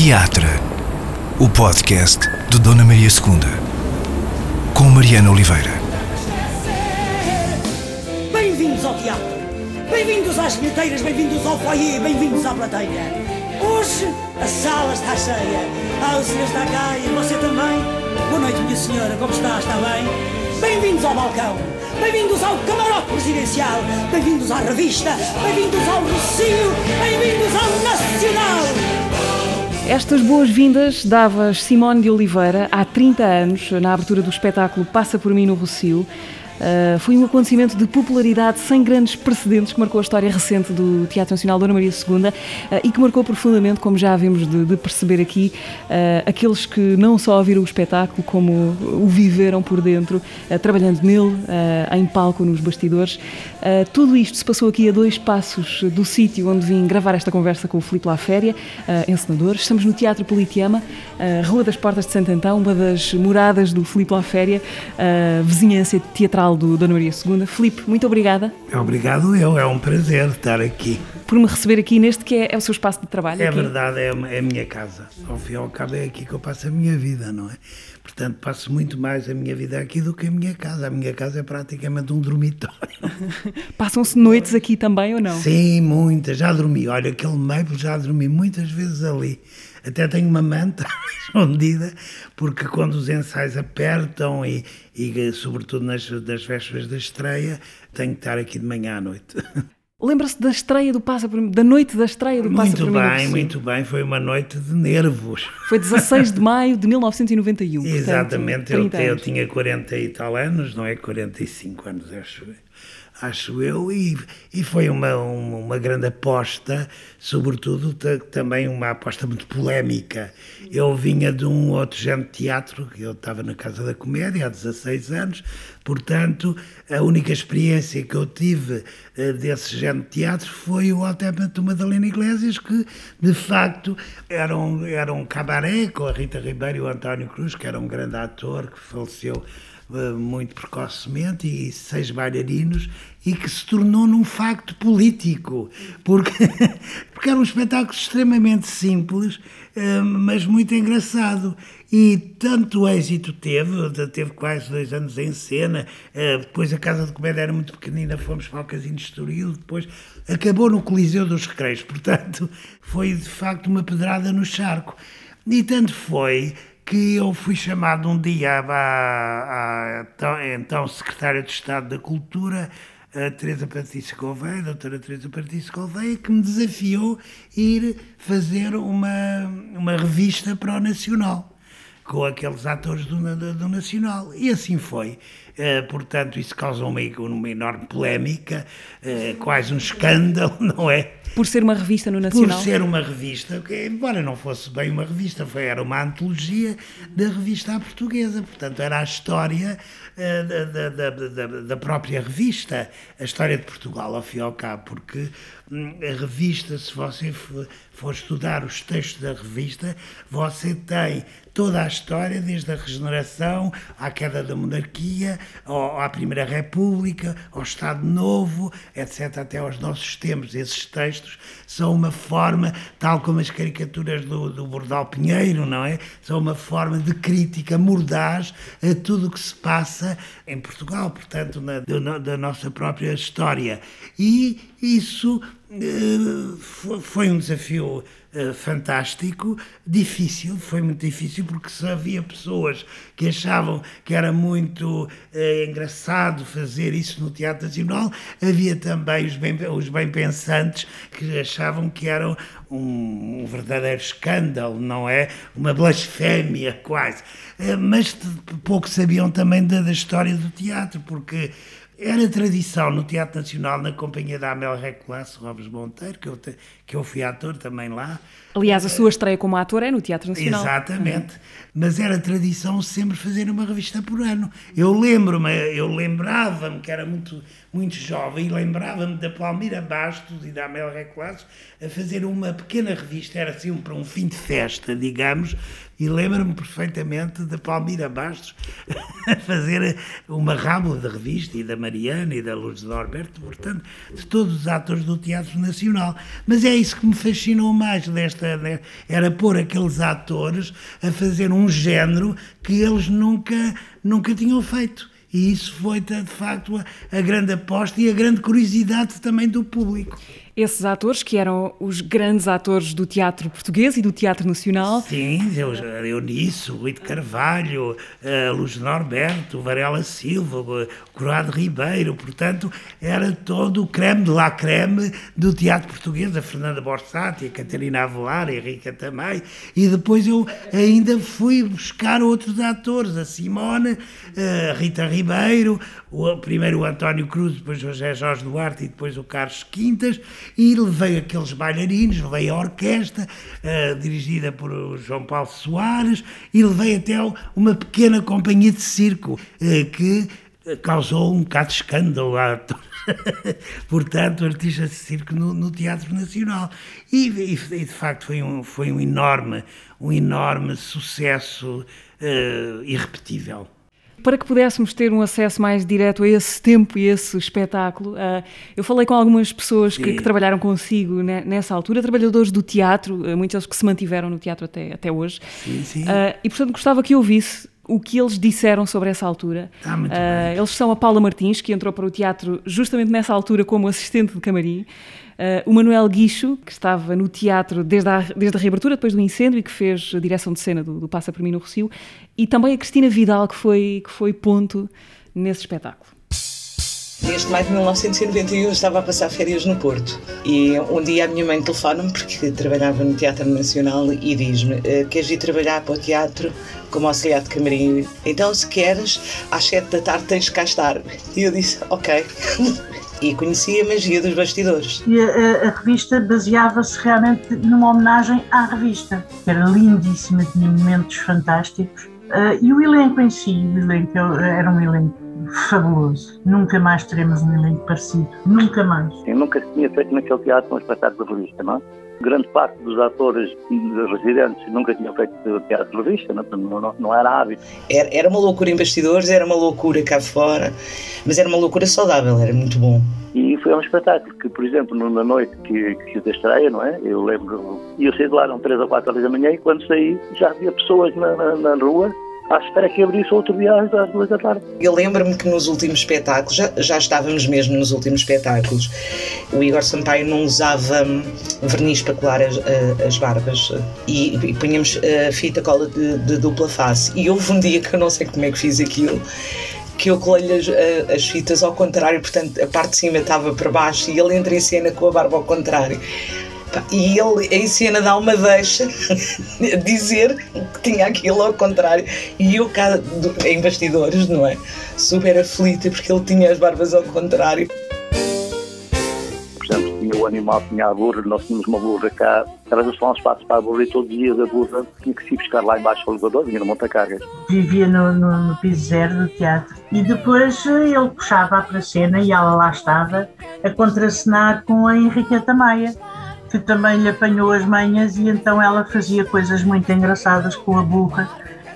Teatro, o podcast de Dona Maria II, com Mariana Oliveira. Bem-vindos ao teatro, bem-vindos às bilheteiras, bem-vindos ao foyer, bem-vindos à plateia. Hoje a sala está cheia, ah, o senhor está cá e você também. Boa noite, minha senhora, como está? Está bem? Bem-vindos ao balcão, bem-vindos ao camarote presidencial, bem-vindos à revista, bem-vindos ao Rocio, bem-vindos ao Nacional. Estas boas-vindas davas Simone de Oliveira há 30 anos, na abertura do espetáculo Passa por mim no Rocio. Uh, foi um acontecimento de popularidade sem grandes precedentes que marcou a história recente do Teatro Nacional Dona Maria II uh, e que marcou profundamente, como já havemos de, de perceber aqui, uh, aqueles que não só ouviram o espetáculo, como o viveram por dentro, trabalhando nele, em palco, nos bastidores. tudo isto se passou aqui a dois passos do sítio onde vim gravar esta conversa com o Filipe Laféria, encenador. Estamos no Teatro Politeama, Rua das Portas de Santo Antão, uma das moradas do Filipe Laféria, vizinhança teatral do Dona Maria II. Filipe, muito obrigada. Obrigado eu, é um prazer estar aqui. Por me receber aqui neste que é, é o seu espaço de trabalho. É aqui. verdade, é, é, a minha casa. Ao fim e ao cabo é aqui que eu passo a minha vida, não é? Portanto, passo muito mais a minha vida aqui do que a minha casa. A minha casa é praticamente um dormitório. Passam-se noites aqui também ou não? Sim, muitas. Já dormi. Olha, aquele meio já dormi muitas vezes ali. Até tenho uma manta escondida, porque quando os ensaios apertam e, e sobretudo nas, nas vésperas da estreia, tenho que estar aqui de manhã à noite. Lembra-se da estreia do Passa por da noite da estreia do Passa Muito bem, muito bem. Foi uma noite de nervos. Foi 16 de maio de 1991. Exatamente. Portanto, eu, eu, tinha 40 e tal anos, não é? 45 anos, acho acho eu, e, e foi uma, uma, uma, grande aposta, sobretudo também uma aposta muito polémica. Eu vinha de um outro género de teatro, eu estava na Casa da Comédia há 16 anos, portanto, a única experiência que eu tive uh, desse género de teatro foi o Altempo Madalena Iglesias, que de facto era um, era um cabaré com a Rita Ribeiro e o António Cruz, que era um grande ator que faleceu eh, muito precocemente e seis bailarinos e que se tornou num facto político porque, porque era um espetáculo extremamente simples eh, mas muito engraçado e tanto êxito teve, teve quase dois anos em cena, eh, depois a Casa de Comédia era muito pequenina, fomos para o Casino de Estoril, depois acabou no Coliseu dos Recreios, portanto foi de facto uma pedrada no charco. E tanto foi que eu fui chamado um dia à, à, então secretária de Estado da Cultura, a Teresa Patrícia Gouveia, a doutora Teresa Patrícia Gouveia, que me desafiou a ir fazer uma, uma revista para o Nacional, com aqueles atores do, do, Nacional. E assim foi. Uh, portanto, isso causou uma, uma enorme polémica, uh, quase um escândalo, não é? Por ser uma revista no Nacional? Por ser uma revista, que, embora não fosse bem uma revista, foi, era uma antologia da revista à portuguesa. Portanto, era a história uh, da, da, da, da, própria revista, a história de Portugal, ao fim e ao cabo, porque hum, a revista, se você for estudar os textos da revista, você tem toda a história, desde a regeneração à queda da monarquia, à Primeira República, ao Estado Novo, etc., até aos nossos tempos. Esses textos são uma forma, tal como as caricaturas do, do Bordal Pinheiro, não é? São uma forma de crítica mordaz a tudo o que se passa em Portugal, portanto, na, da, nossa própria história. E isso uh, foi um desafio uh, fantástico, difícil, foi muito difícil, porque se havia pessoas que achavam que era muito uh, engraçado fazer isso no Teatro Nacional, havia também os bem, os bem pensantes que achavam que era um, um verdadeiro escândalo, não é? Uma blasfémia quase. mas pouco sabiam também da, da história do teatro, porque era tradição no Teatro Nacional, na companhia da Amel Recolasso Robes Monteiro, que eu, que eu fui ator também lá. Aliás, a sua estreia como ator é no Teatro Nacional. Exatamente. Uhum. Mas era tradição sempre fazer uma revista por ano. Eu lembro-me, eu lembrava-me que era muito, muito jovem e lembrava-me da Palmira Bastos e da Amel Recolasso a fazer uma pequena revista, era assim para um fim de festa, digamos, e lembro-me perfeitamente da Palmira Bastos a fazer uma rábula de revista e da Mariana e da Lourdes Norberto, portanto, de todos os atores do Teatro Nacional. Mas é isso que me fascinou mais desta. Né? Era pôr aqueles atores a fazer um género que eles nunca, nunca tinham feito. E isso foi, de facto, a grande aposta e a grande curiosidade também do público esses atores, que eram os grandes atores do teatro português e do teatro nacional. Sim, eu, eu nisso, Rui de Carvalho, uh, Luz Norberto, Varela Silva, uh, Corrado Ribeiro, portanto, era todo o creme de la creme do teatro português, a Fernanda Borsati, a Catarina Avelar, a Henrica também, e depois eu ainda fui buscar outros atores, a Simone, a uh, Rita Ribeiro, o, primeiro o António Cruz, depois o José Jorge Duarte e depois o Carlos Quintas, e levei aqueles bailarinos, levei a orquestra, uh, dirigida por João Paulo Soares, e levei até uma pequena companhia de circo, uh, que causou um bocado de escândalo lá. Portanto, artistas de circo no, no Teatro Nacional. E, e, e, de facto foi um, foi um enorme, um enorme sucesso uh, irrepetível. Para que pudéssemos ter um acesso mais direto a esse tempo e esse espetáculo, uh, eu falei com algumas pessoas que, que, trabalharam consigo nessa altura, trabalhadores do teatro, uh, muitos deles que se mantiveram no teatro até, até hoje. Sim, sim. Uh, e portanto gostava que ouvisse o que eles disseram sobre essa altura. Ah, muito bem. Eles são a Paula Martins, que entrou para o teatro justamente nessa altura como assistente de camarim. Uh, o Manuel Guicho, que estava no teatro desde a, desde a reabertura, depois do incêndio, e que fez a direção de cena do, do Passa por mim no Rocio, e também a Cristina Vidal, que foi, que foi ponto nesse espetáculo. Desde maio de 1991 eu estava a passar férias no Porto e um dia a minha mãe telefona-me porque trabalhava no Teatro Nacional e diz-me eh, queres ir trabalhar para o teatro como auxiliar de camarim? Então se queres às sete da tarde tens que cá estar. E eu disse ok. e conhecia a magia dos bastidores. E a, a revista baseava-se realmente numa homenagem à revista, que era lindíssima, tinha momentos fantásticos. Uh, e o elenco em si, o elenco era um elenco fabuloso. Nunca mais teremos um elenco parecido. Nunca mais. Eu nunca se tinha feito naquele teatro um espetáculo de revista, não é? Grande parte dos atores residentes nunca tinham feito teatro de revista, não, não, não era hábito. Era, era uma loucura em bastidores, era uma loucura cá fora, mas era uma loucura saudável, era muito bom. E foi um espetáculo que, por exemplo, na noite que, que fiz a estreia, não é? Eu lembro, eu saí de lá, eram 3 ou 4 horas da manhã, e quando saí já havia pessoas na, na, na rua à espera que abrisse outro dia às duas da tarde. Eu lembro-me que nos últimos espetáculos, já, já estávamos mesmo nos últimos espetáculos, o Igor Sampaio não usava hum, verniz para colar as, as barbas e, e punhamos a fita cola de, de, dupla face. E houve um dia que eu não sei como é que fiz aquilo. Que eu colei as, as fitas ao contrário, portanto a parte de cima estava para baixo e ele entra em cena com a barba ao contrário. E ele em cena dá uma deixa dizer que tinha aquilo ao contrário. E eu cá em bastidores, não é? Super aflita porque ele tinha as barbas ao contrário. Por exemplo, tinha o animal, tinha a burra, nós tínhamos uma burra cá, era só um espaço para a burra e todos os dias a burra tinha que se buscar lá embaixo ao elevador, vinha no monta-cargas. Vivia no, no, no piso zero do teatro e depois eh, ele puxava para a cena e ela lá estava a contracenar com a Henriqueta Maia que também lhe apanhou as manhas e então ela fazia coisas muito engraçadas com a burra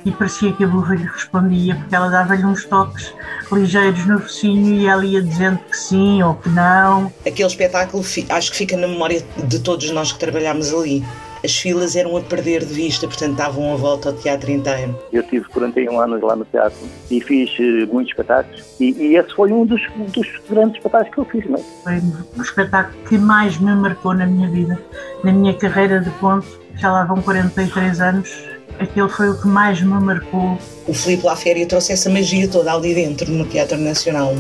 e parecia que a burra lhe respondia porque ela dava-lhe uns toques ligeiros no focinho e ela ia dizendo que sim ou que não. Aquele espetáculo acho que fica na memória de todos nós que trabalhámos ali as filas eram a perder de vista, portanto davam a volta ao teatro inteiro. Eu tive 41 anos lá no teatro e fiz uh, muitos espetáculos e, e, esse foi um dos, dos, grandes espetáculos que eu fiz. Não é? Foi o espetáculo que mais me marcou na minha vida, na minha carreira de ponto, já lá vão 43 anos, aquele foi o que mais me marcou. O Filipe Laféria trouxe essa magia toda ali dentro no Teatro Nacional.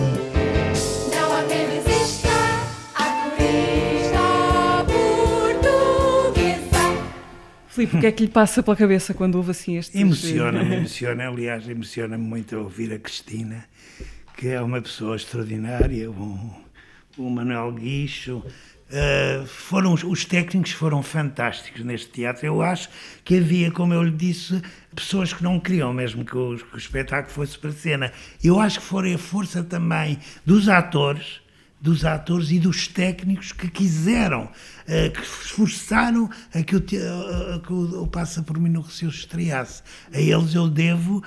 Filipe, o que é que lhe passa pela cabeça quando ouve assim este... Emociona-me, emociona, aliás, emociona-me muito ouvir a Cristina, que é uma pessoa extraordinária, o, o Manuel Guicho, Uh, foram os técnicos foram fantásticos neste teatro. Eu acho que havia, como eu lhe disse, pessoas que não queriam mesmo que o, que o espetáculo fosse para cena. Eu acho que foi a força também dos atores dos atores e dos técnicos que quiseram, uh, que esforçaram a que o, a, que o, Passa por Mim no Recio estreasse. A eles eu devo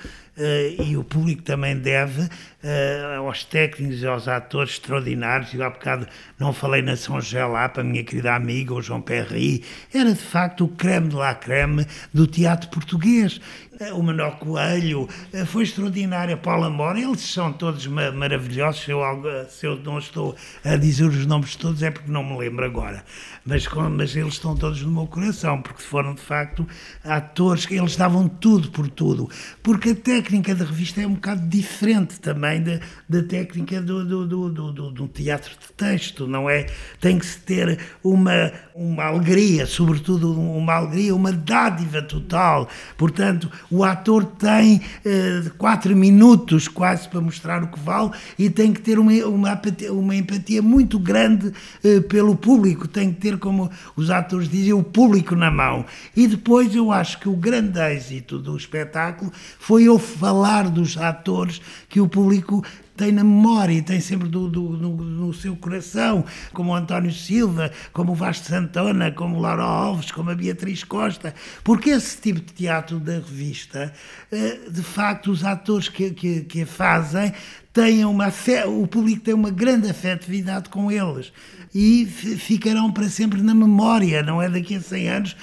e o público também deve uh, aos técnicos e aos atores extraordinários. Eu há bocado não falei na São Gelapa, a minha querida amiga, o João Perry, era de facto o creme de la creme do teatro português. Uh, o Manuel Coelho foi extraordinário, Paula Mora, eles são todos ma maravilhosos. Se eu, se eu, não estou a dizer os nomes todos é porque não me lembro agora, mas, mas eles estão todos no meu coração, porque foram de facto atores que eles davam tudo por tudo, porque até técnica da revista é um bocado diferente também da, da técnica do, do, do, do, do teatro de texto, não é? Tem que se ter uma, uma alegria, sobretudo uma alegria, uma dádiva total. Portanto, o ator tem uh, quatro minutos quase para mostrar o que vale e tem que ter uma, uma, uma empatia muito grande uh, pelo público, tem que ter, como os atores dizem, o público na mão. E depois eu acho que o grande êxito do espetáculo foi o falar dos atores que o público tem na memória e tem sempre do, do, no, no, seu coração, como o António Silva, como o Vasco Santana, como o Laura Alves, como a Beatriz Costa, porque esse tipo de teatro da revista, eh, de facto, os atores que, que, que a fazem têm uma o público tem uma grande afetividade com eles e ficarão para sempre na memória, não é? Daqui a 100 anos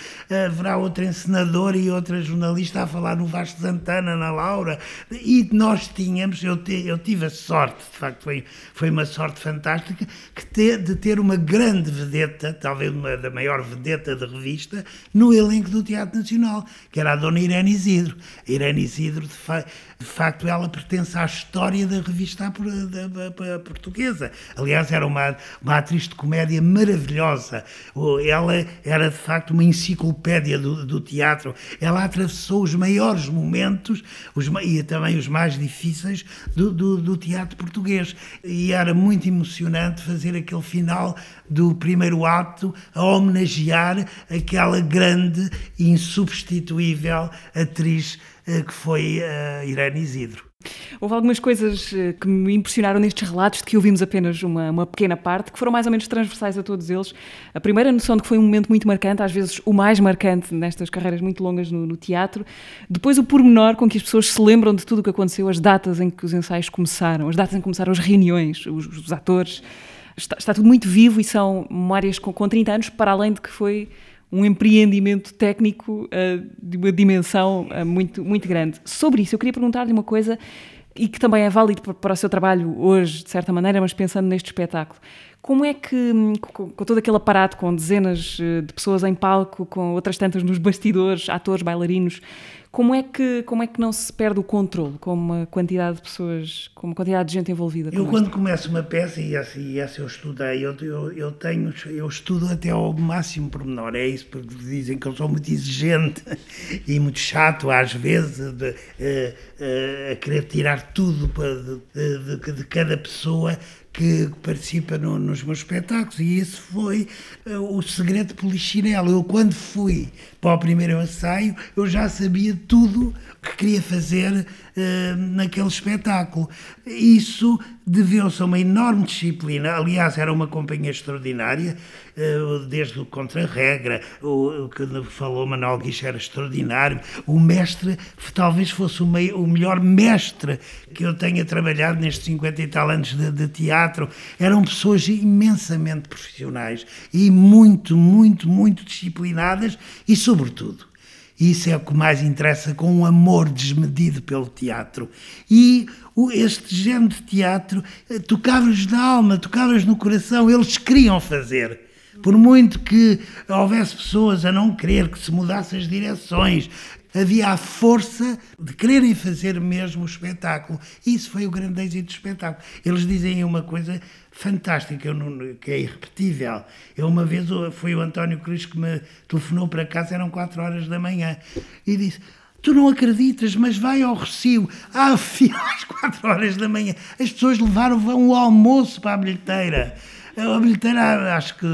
haverá outro encenador e outra jornalista a falar no Vasco Santana, na Laura, e nós tínhamos, eu, te, eu tive a sorte, de facto foi, foi uma sorte fantástica, que de ter uma grande vedeta, talvez uma da maior vedeta da revista, no elenco do Teatro Nacional, que era a Dona Irene Isidro. A Irene Isidro, de, fa, de facto, ela pertence à história da revista portuguesa. Aliás, era uma, uma atriz de comédia maravilhosa. Ela era, de facto, uma enciclopédia do, do teatro. Ela atravessou os maiores momentos os, e também os mais difíceis do, do, do teatro português. E era muito emocionante fazer aquele final do primeiro ato a homenagear aquela grande e insubstituível atriz eh, que foi a Irene Isidro. Houve algumas coisas eh, que me impressionaram nestes relatos, de que ouvimos apenas uma, uma, pequena parte, que foram mais ou menos transversais a todos eles. A primeira noção de que foi um momento muito marcante, às vezes o mais marcante nestas carreiras muito longas no, no teatro. Depois o pormenor com que as pessoas se lembram de tudo o que aconteceu, as datas em que os ensaios começaram, as datas em que começaram as reuniões, os, os atores. Está, está, tudo muito vivo e são memórias com, com 30 anos, para além de que foi um empreendimento técnico uh, de uma dimensão uh, muito, muito grande. Sobre isso, eu queria perguntar-lhe uma coisa e que também é válido para o seu trabalho hoje, de certa maneira, mas pensando neste espetáculo. Como é que, com, com todo aquele aparato, com dezenas eh, de pessoas em palco, com outras tantas nos bastidores, atores, bailarinos, como é que, como é que não se perde o controle com uma quantidade de pessoas, com uma quantidade de gente envolvida? Eu, quando começo uma peça, e essa, e essa eu estudei, eu, eu, eu, tenho, eu estudo até ao máximo pormenor. É isso, porque dizem que eu sou muito exigente e muito chato, às vezes, de, de, de, eh, a querer tirar tudo de, de cada pessoa que participa no, nos meus espetáculos e esse foi uh, o segredo Polichinelo. Eu quando fui para o primeiro ensaio, eu já sabia tudo que queria fazer uh, naquele espetáculo. Isso deveu-se a uma enorme disciplina, aliás, era uma companhia extraordinária, uh, desde o Contra-Regra, o, o, que falou Manuel Guiche era extraordinário, o mestre talvez fosse o, meio, o, melhor mestre que eu tenha trabalhado nestes 50 e tal anos de, de teatro, eram pessoas imensamente profissionais e muito, muito, muito disciplinadas e, sobretudo, isso é o que mais interessa, com um amor desmedido pelo teatro. E este género de teatro eh, tocava-lhes na alma, tocava-lhes no coração, eles queriam fazer. Por muito que houvesse pessoas a não querer que se mudassem as direções, havia a força de quererem fazer mesmo o espetáculo. Isso foi o grande êxito do espetáculo. Eles dizem uma coisa fantástica, que é irrepetível. Eu uma vez, foi o António Cruz que me telefonou para casa, eram 4 horas da manhã, e disse... Tu não acreditas, mas vai ao Recio. Ah, às 4 horas da manhã. As pessoas levaram o almoço para a bilheteira. A bilheteira, acho que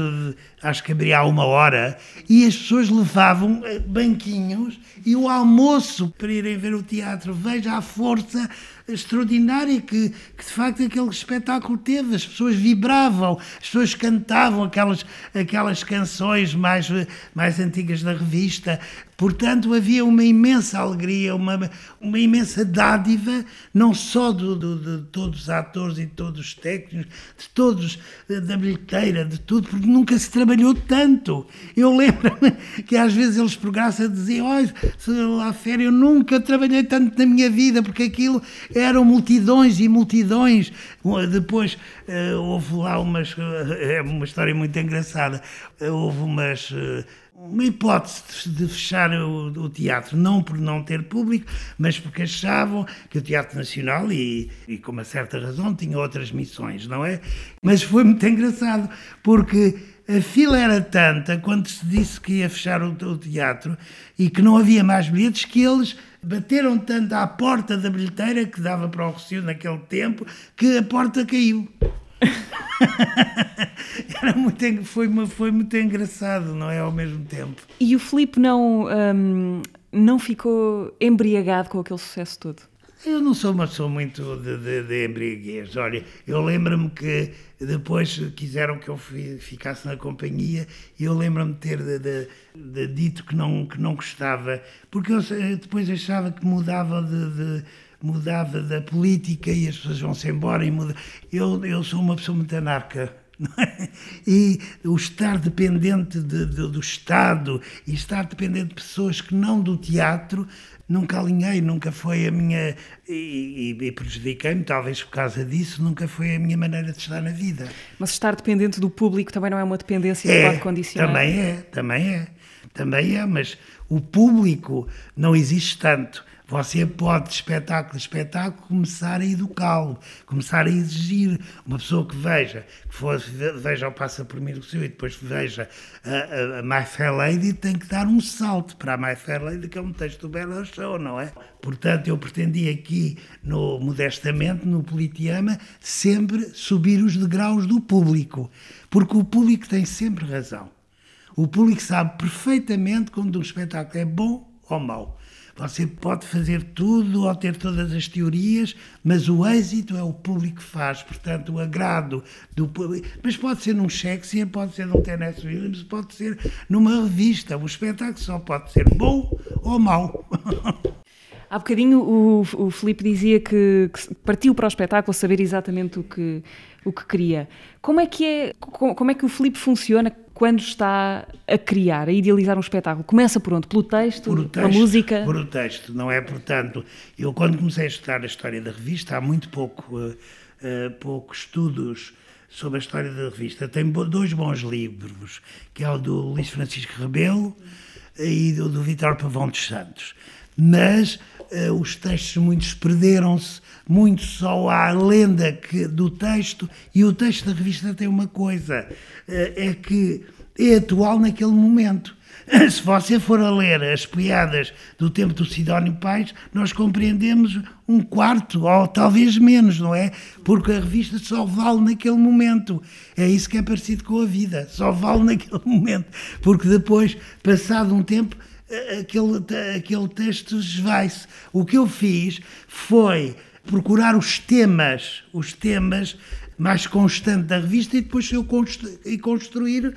acho que abria há uma hora, e as pessoas levavam eh, banquinhos e o almoço para irem ver o teatro. Veja a força extraordinária que, que, de facto aquele espetáculo teve. As pessoas vibravam, as pessoas cantavam aquelas, aquelas canções mais, mais antigas da revista. Portanto, havia uma imensa alegria, uma, uma imensa dádiva, não só do, do, de todos os atores e de todos os técnicos, de todos, da bilheteira, de tudo, porque nunca se trabalhou tanto. Eu lembro-me que às vezes eles por graça diziam: Olha, lá férias, eu nunca trabalhei tanto na minha vida, porque aquilo eram multidões e multidões. Depois uh, houve lá umas. Uh, é uma história muito engraçada. Houve umas uma hipótese de fechar o, o, teatro, não por não ter público, mas porque achavam que o Teatro Nacional, e, e, com uma certa razão, tinha outras missões, não é? Mas foi muito engraçado, porque a fila era tanta quando se disse que ia fechar o, o teatro e que não havia mais bilhetes, que eles bateram tanto à porta da bilheteira que dava para o Rocio naquele tempo, que a porta caiu. Era muito, foi, foi muito engraçado, não é? Ao mesmo tempo. E o Filipe não, um, não ficou embriagado com aquele sucesso todo? Eu não sou uma pessoa muito de, de, de embriaguez. Olha, eu lembro-me que depois quiseram que eu ficasse na companhia e eu lembro-me de ter de, de, dito que não, que não gostava, porque eu depois achava que mudava de, mudava da política e as pessoas vão-se embora e muda. Eu, eu sou uma pessoa muito anarca. É? E o estar dependente de, de, do Estado e estar dependente de pessoas que não do teatro nunca alinhei, nunca foi a minha. E, e, e prejudiquei-me, talvez por causa disso, nunca foi a minha maneira de estar na vida. Mas estar dependente do público também não é uma dependência é, que pode condicionar? Também é, também é. Também é, mas o público não existe tanto. Você pode, de espetáculo espetáculo, começar a educá-lo, começar a exigir. Uma pessoa que veja, que fosse, veja o Passa por Mim Seu e depois veja a, a, a, My Fair Lady, tem que dar um salto para a My Fair Lady, que é um texto do Bela Show, não é? Portanto, eu pretendi aqui, no, modestamente, no Politeama, sempre subir os degraus do público, porque o público tem sempre razão. O público sabe perfeitamente quando um espetáculo é bom ou mau. Você pode fazer tudo ou ter todas as teorias, mas o êxito é o público que faz. Portanto, o agrado do público. Mas pode ser num Shakespeare, pode ser num Tennessee Williams, pode ser numa revista. O espetáculo só pode ser bom ou mau. Há bocadinho o, o Filipe dizia que, que, partiu para o espetáculo saber exatamente o que, o que queria. Como é que, é, como é que o Filipe funciona quando está a criar, a idealizar um espetáculo? Começa por onde? Pelo texto, por texto, pela música? Por o texto, não é? Portanto, eu quando comecei a estudar a história da revista, há muito pouco, uh, uh, pouco estudos sobre a história da revista. Tem dois bons livros, que é o do Luís Francisco Rebelo e do, do Vitor Pavão dos Santos. Mas uh, os textos muitos perderam-se, muito só há a lenda que, do texto, e o texto da revista tem uma coisa, uh, é que é atual naquele momento. Se você for a ler as piadas do tempo do Sidónio Pais, nós compreendemos um quarto, ou talvez menos, não é? Porque a revista só vale naquele momento. É isso que é parecido com a vida, só vale naquele momento. Porque depois, passado um tempo, aquele, aquele texto esvai-se. O que eu fiz foi procurar os temas, os temas mais constantes da revista e depois eu constru, e construir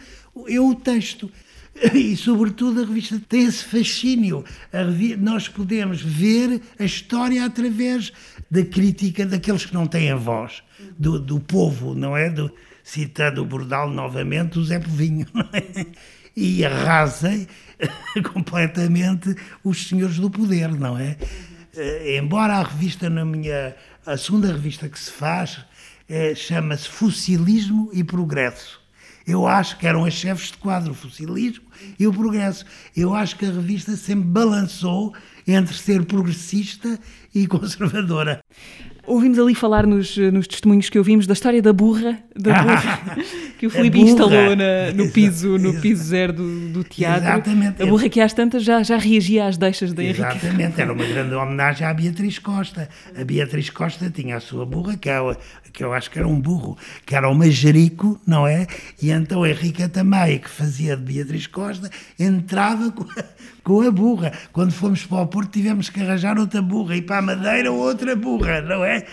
eu o texto. E, sobretudo, a revista tem esse fascínio. Revista, nós podemos ver a história através da crítica daqueles que não têm voz, do, do povo, não é? Do, citando o Bordal novamente, o Zé Povinho, é? E arrasem completamente os senhores do poder, não é? Uh, embora a revista, na minha. A segunda revista que se faz é, chama-se Fossilismo e Progresso. Eu acho que eram as chefes de quadro, o fossilismo e o progresso. Eu acho que a revista sempre balançou entre ser progressista e conservadora. Ouvimos ali falar nos, nos testemunhos que ouvimos da história da burra, da burra que o Filipe instalou na, no, piso, no piso zero do, do teatro. Exatamente. A burra que às tantas já, já reagia às deixas da Henrique. Exatamente, era uma grande homenagem à Beatriz Costa. A Beatriz Costa tinha a sua burra, que, é, que eu acho que era um burro, que era uma jerico, não é? E então a Henrique também, que fazia de Beatriz Costa, entrava com a, com a burra. Quando fomos para o Porto tivemos que arranjar outra burra e para a Madeira outra burra, não é?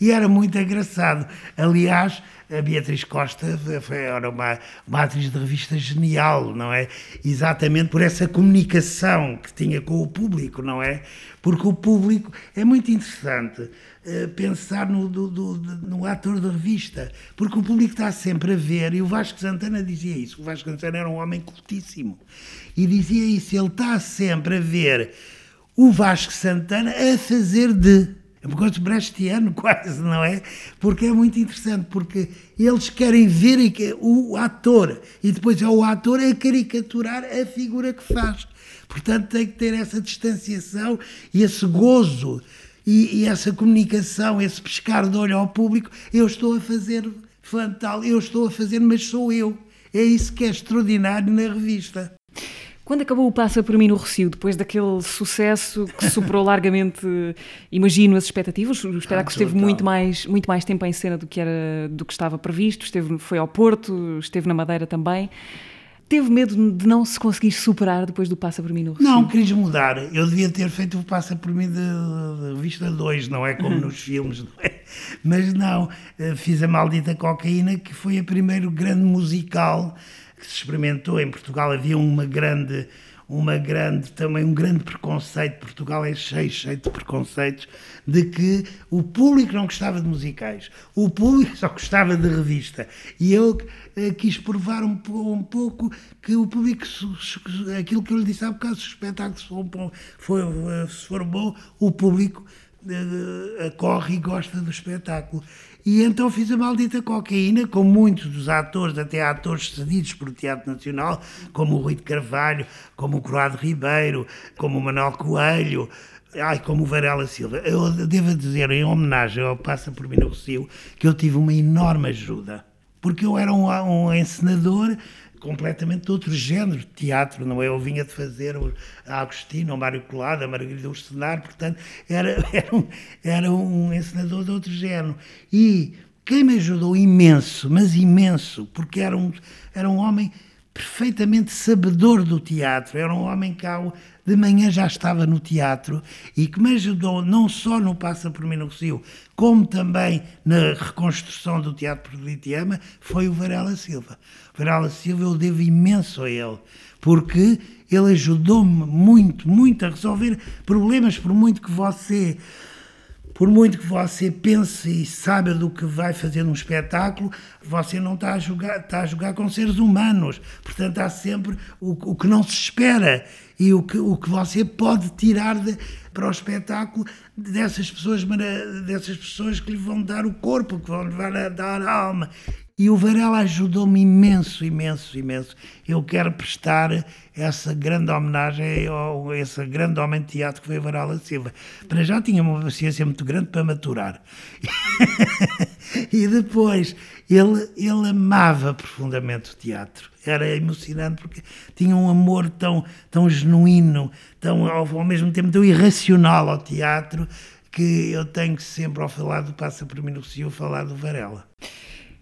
E era muito engraçado. Aliás, a Beatriz Costa foi, era uma, uma atriz de revista genial, não é? Exatamente por essa comunicação que tinha com o público, não é? Porque o público é muito interessante uh, pensar no, do, do, no ator de revista, porque o público está sempre a ver, e o Vasco Santana dizia isso. O Vasco Santana era um homem cultíssimo e dizia isso. Ele está sempre a ver o Vasco Santana a fazer de é um gosto brechtiano quase, não é? Porque é muito interessante, porque eles querem ver o ator e depois é o ator a caricaturar a figura que faz. Portanto, tem que ter essa distanciação e esse gozo e, e essa comunicação, esse pescar de olho ao público. Eu estou a fazer fantal, eu estou a fazer, mas sou eu. É isso que é extraordinário na revista. Quando acabou o Passa por mim no Rocio, depois daquele sucesso que superou largamente, imagino, as expectativas, o espetáculo ah, esteve muito mais, muito mais tempo em cena do que, era, do que estava previsto, esteve, foi ao Porto, esteve na Madeira também. Teve medo de não se conseguir superar depois do Passa por mim no Rocio? Não, quis mudar. Eu devia ter feito o Passa por mim de, de vista 2, não é como nos filmes, não é? Mas não, eh, fiz a Maldita Cocaína, que foi o primeiro grande musical que se experimentou em Portugal havia uma grande uma grande também um grande preconceito. Portugal é cheio cheio de preconceitos de que o público não gostava de musicais o público só gostava de revista. E eu eh, quis provar um, um, pouco que o público aquilo que eu lhe disse há bocado se o espetáculo for, foi, se for bom o público uh, corre e gosta do espetáculo e então fiz a maldita cocaína, com muitos dos atores, até atores cedidos pelo Teatro Nacional, como o Rui de Carvalho, como o Croado Ribeiro, como o Manuel Coelho, ai, como o Varela Silva. Eu devo dizer, em homenagem ao Passa por mim no Rocio, que eu tive uma enorme ajuda. Porque eu era um, um encenador completamente de outro género de teatro, não é? Eu vinha de fazer a Agostinho, o Mário Colado, a Margarida Ursenar, portanto, era, era, um, era um encenador de outro género. E quem me ajudou imenso, mas imenso, porque era um, era um homem perfeitamente sabedor do teatro, era um homem que ao, de manhã já estava no teatro e que me ajudou não só no Passa por Mim no Rocio, como também na reconstrução do Teatro Politeama, foi o Varela Silva. Varela Silva eu devo imenso a ele, porque ele ajudou-me muito, muito a resolver problemas, por muito que você por muito que você pense e saiba do que vai fazer num espetáculo, você não está a jogar, está a jogar com seres humanos. Portanto, há sempre o, o que não se espera e o que, o que você pode tirar de, para o espetáculo dessas pessoas, dessas pessoas que lhe vão dar o corpo, que vão lhe dar a alma. E o Varela ajudou-me imenso, imenso, imenso. Eu quero prestar essa grande homenagem a esse grande homem de teatro que foi Varela Silva. Para já tinha uma paciência muito grande para maturar. e depois, ele, ele amava profundamente o teatro. Era emocionante porque tinha um amor tão, tão genuíno, tão, ao, ao mesmo tempo tão irracional ao teatro, que eu tenho sempre, ao falar do Passa por Mim falar do Varela.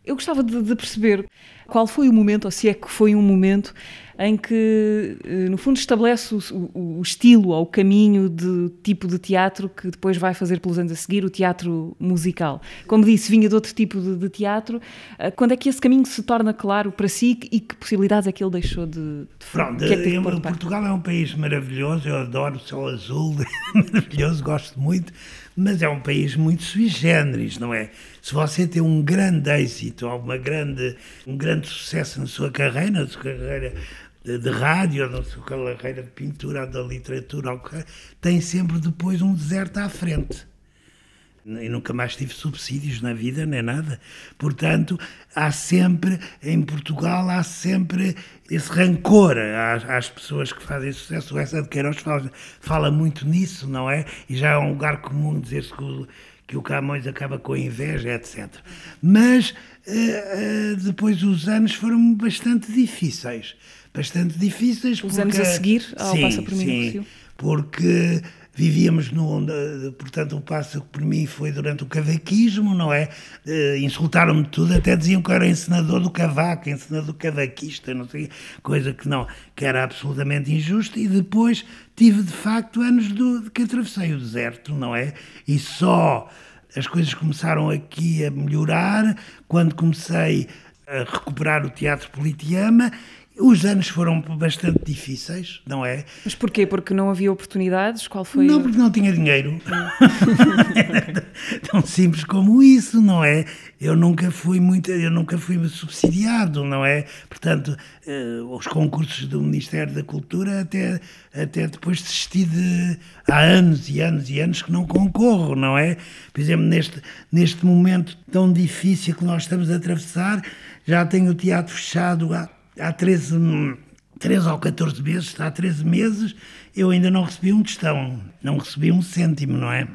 Eu gostava de, de, perceber qual foi o momento, ou se é que foi um momento, em que, eh, no fundo, estabelece o, o, o, estilo ou o caminho de tipo de teatro que depois vai fazer pelos anos a seguir, o teatro musical. Como disse, vinha de outro tipo de, de teatro. Eh, quando é que esse caminho se torna claro para si e que possibilidades é que ele deixou de, de Pronto, que é que eu, Portugal é um país maravilhoso, eu adoro o céu azul, maravilhoso, gosto muito, mas é um país muito sui generis, não é? Se você tem um grande êxito, uma grande, um grande sucesso na sua carreira, na sua carreira de, de rádio, na sua carreira de pintura, da literatura, tem sempre depois um deserto à frente e nunca mais tive subsídios na vida, nem nada. Portanto, há sempre, em Portugal, há sempre esse rancor às, às pessoas que fazem sucesso. O Essa de Queiroz fala, fala, muito nisso, não é? E já é um lugar comum dizer-se que, que o Camões acaba com inveja, etc. Mas uh, uh, depois os anos foram bastante difíceis. Bastante difíceis. Os porque, anos a seguir ao sim, Passa por mim sim, porque vivíamos no. Portanto, o passo que por mim foi durante o cavaquismo, não é? Uh, Insultaram-me tudo, até diziam que era encenador do cavaco, encenador cavaquista, não sei, coisa que não, que era absolutamente injusta, e depois tive de facto anos do, que atravessei o deserto, não é? E só as coisas começaram aqui a melhorar quando comecei a recuperar o Teatro Politeama os anos foram bastante difíceis, não é? Mas porquê? Porque não havia oportunidades? Qual foi? Não, porque não tinha dinheiro. Tão simples como isso, não é? Eu nunca fui muito, eu nunca fui subsidiado, não é? Portanto, eh, os concursos do Ministério da Cultura até até depois desisti de há anos e anos e anos que não concorro, não é? Por exemplo, neste neste momento tão difícil que nós estamos a atravessar, já tenho o teatro fechado há há 13, 13 ou 14 meses, há 13 meses, eu ainda não recebi um tostão, não recebi um cêntimo, não é?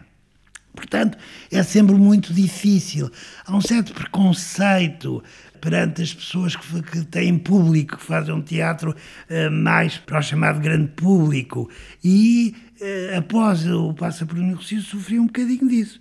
Portanto, é sempre muito difícil. Há um certo preconceito perante as pessoas que, que têm público, que fazem um teatro uh, mais para o chamado grande público. E uh, após o Passa por Negocio, sofri um bocadinho disso.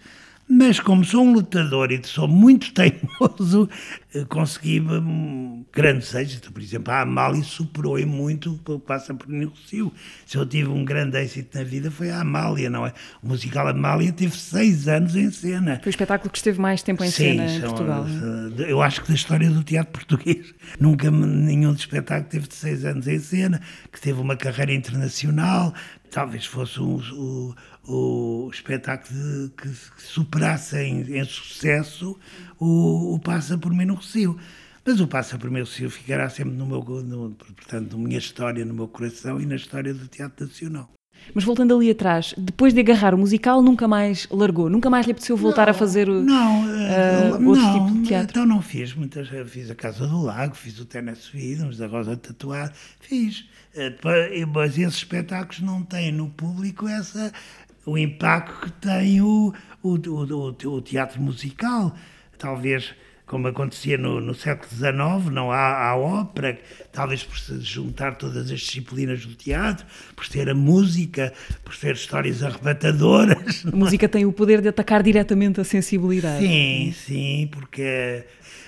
Mas como sou um lutador e sou muito teimoso, eh, consegui um, grandes êxitos. Por exemplo, a Amália superou em muito o Passa por Negocio. Se eu tive um grande êxito na vida foi a Amália, não é? O musical Amália teve seis anos em cena. Foi o espetáculo que esteve mais tempo em Sim, cena em Portugal. Eh, eu acho que da história do teatro português nunca nenhum espetáculo teve seis anos em cena, que teve uma carreira internacional, talvez fosse um, um, o espetáculo que, que superasse em, em sucesso o, o, Passa por mim no Recio. Mas o Passa por mim no Recio ficará sempre no meu, no, portanto, na minha história, no meu coração e na história do Teatro Nacional. Mas voltando ali atrás, depois de agarrar o musical, nunca mais largou? Nunca mais lhe apeteceu voltar não, a fazer o, não, uh, outro não, tipo de teatro? Então não fiz muitas. Fiz a Casa do Lago, fiz o Tennessee Williams, a Rosa Tatuada, fiz. Uh, mas esses espetáculos não têm no público essa, o impacto que tem o, o, o, o teatro musical. Talvez, como acontecia no, no século XIX, não há a ópera, talvez por se juntar todas as disciplinas do teatro, por ter a música, por ter histórias arrebatadoras. A música tem o poder de atacar diretamente a sensibilidade. Sim, sim, porque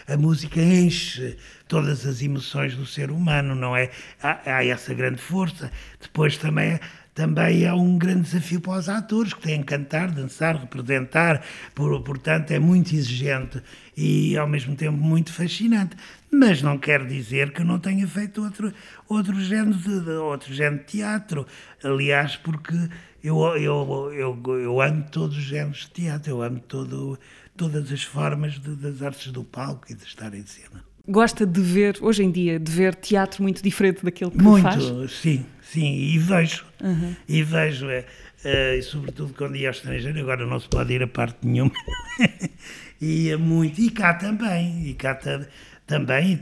a, a música enche todas as emoções do ser humano, não é? Há, há essa grande força. Depois também também é um grande desafio para os atores, que têm que cantar, dançar, representar, por, portanto é muito exigente e ao mesmo tempo muito fascinante. Mas não quer dizer que eu não tenha feito outro, outro, género, de, outro género de teatro. Aliás, porque eu, eu, eu, eu amo todos os géneros de teatro, eu amo todo, todas as formas de, das artes do palco e de estar em cena. Gosta de ver, hoje em dia, de ver teatro muito diferente daquele que muito, faz? Muito, sim, sim, e vejo. Uhum. E vejo, é, é, e sobretudo quando ia ao estrangeiro, agora não se pode ir a parte nenhuma. ia muito, e cá também, e cá ta, também,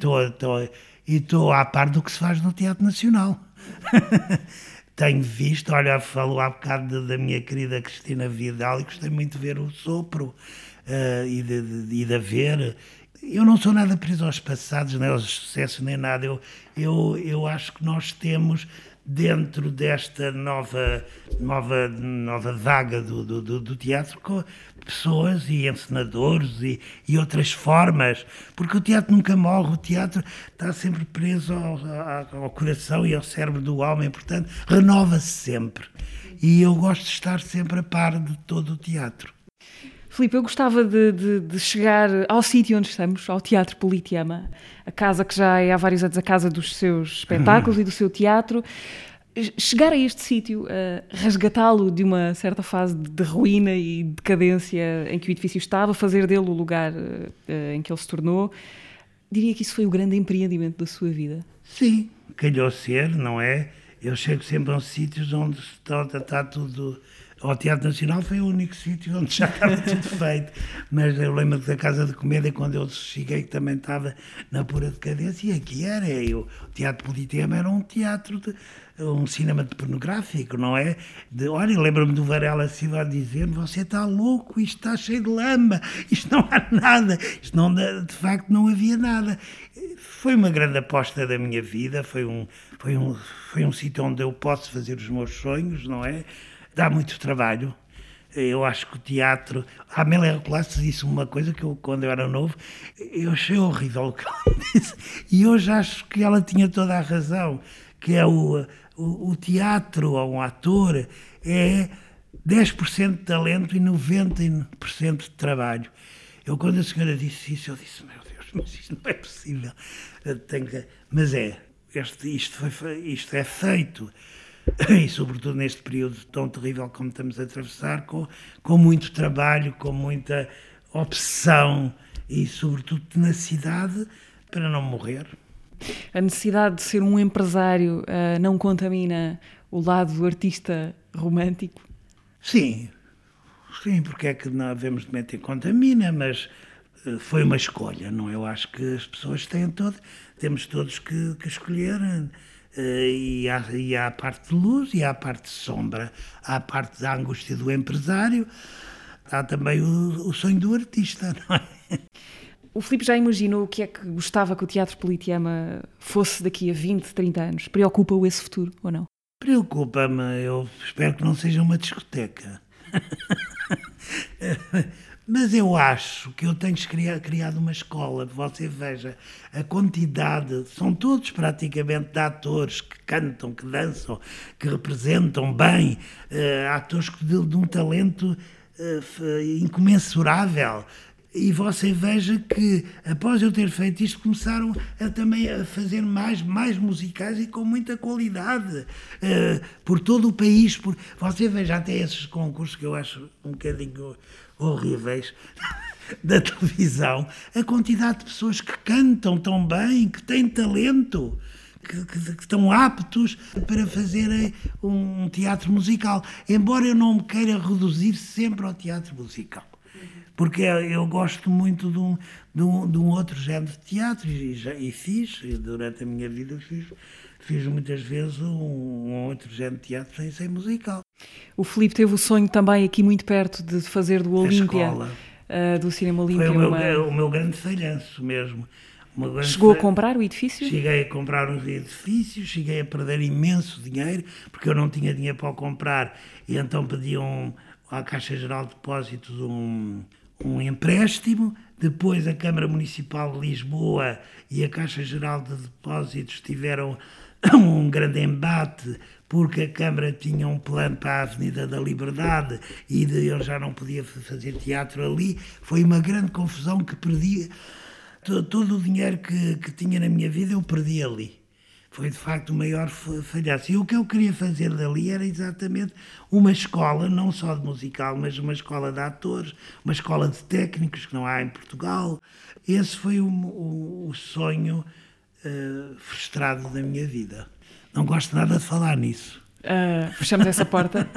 e estou à par do que se faz no Teatro Nacional. Tenho visto, olha, falo há bocado da minha querida Cristina Vidal e gostei muito de ver o sopro uh, e, de, de, e de ver eu não sou nada preso aos passados, nem aos sucessos, nem nada. Eu, eu, eu acho que nós temos, dentro desta nova, nova, nova vaga do, do, do teatro, pessoas e encenadores e, e outras formas, porque o teatro nunca morre, o teatro está sempre preso ao, ao coração e ao cérebro do homem, portanto, renova-se sempre. E eu gosto de estar sempre a par de todo o teatro. Filipe, eu gostava de, de, de chegar ao sítio onde estamos, ao Teatro Politeama, a casa que já é há vários anos a casa dos seus espetáculos uhum. e do seu teatro. Chegar a este sítio, uh, resgatá-lo de uma certa fase de ruína e decadência em que o edifício estava, fazer dele o lugar uh, em que ele se tornou, diria que isso foi o grande empreendimento da sua vida. Sim, calhou ser, não é? Eu chego sempre a sítios onde está, está tudo ao Teatro Nacional foi o único sítio onde já estava tudo feito. Mas eu lembro da Casa de Comédia, quando eu cheguei, que também estava na pura decadência, e aqui era. Eu, o Teatro Politeama era um teatro, de, um cinema de pornográfico, não é? De, olha, lembro-me do Varela Silva a dizer: Você está louco, isto está cheio de lama, isto não há nada, isto não, de facto não havia nada. Foi uma grande aposta da minha vida, foi um, foi um, foi um sítio onde eu posso fazer os meus sonhos, não é? Dá muito trabalho. Eu acho que o teatro. A Amélia Recolasso disse uma coisa que eu, quando eu era novo, eu achei horrível o que ela disse. E hoje acho que ela tinha toda a razão, que é o, o, o teatro, ou um ator, é 10% de talento e 90% de trabalho. Eu, quando a senhora disse isso, eu disse: Meu Deus, mas isto não é possível. Que... Mas é, este, isto, foi, isto é feito e sobretudo neste período tão terrível como estamos a atravessar, com, com muito trabalho, com muita opção e sobretudo tenacidade para não morrer. A necessidade de ser um empresário uh, não contamina o lado do artista romântico? Sim, sim, porque é que não havemos de meter contamina, mas uh, foi uma escolha, não? Eu acho que as pessoas têm todo, temos todos que, que escolher eh, e há, e há a parte de luz e há a parte de sombra. Há a parte da angústia do empresário, há também o, o sonho do artista, não é? O Filipe já imaginou o que é que gostava que o Teatro Politeama fosse daqui a 20, 30 anos? Preocupa-o esse futuro ou não? Preocupa-me, eu espero que não seja uma discoteca. Mas eu acho que eu tenho criado uma escola. Você veja a quantidade, são todos praticamente de atores que cantam, que dançam, que representam bem, uh, atores de, de, um talento uh, incomensurável. E você veja que, após eu ter feito isto, começaram a, também a fazer mais, mais musicais e com muita qualidade uh, por todo o país. Por, você veja até esses concursos que eu acho um bocadinho horríveis da televisão, a quantidade de pessoas que cantam tão bem, que têm talento. Que, que, que, estão aptos para fazerem um teatro musical. Embora eu não me queira reduzir sempre ao teatro musical. Porque eu gosto muito de um, de um, de um outro género de teatro e, já, e fiz, durante a minha vida, fiz, fiz muitas vezes um, um outro género de teatro sem ser musical. O Filipe teve o sonho também aqui muito perto de fazer do Olímpia, uh, do Cinema Olímpia. Foi o meu, uma... o meu grande falhanço mesmo. Chegou a comprar o edifício? Cheguei a comprar os edifícios, cheguei a perder imenso dinheiro, porque eu não tinha dinheiro para o comprar, e então pediam à Caixa Geral de Depósitos um, um empréstimo. Depois a Câmara Municipal de Lisboa e a Caixa Geral de Depósitos tiveram um grande embate porque a Câmara tinha um plano para a Avenida da Liberdade e de, eu já não podia fazer teatro ali. Foi uma grande confusão que perdi. Todo o dinheiro que, que tinha na minha vida eu perdi ali. Foi de facto o maior falhaço. E o que eu queria fazer dali era exatamente uma escola, não só de musical, mas uma escola de atores, uma escola de técnicos que não há em Portugal. Esse foi o, o, o sonho uh, frustrado da minha vida. Não gosto nada de falar nisso. Uh, fechamos essa porta.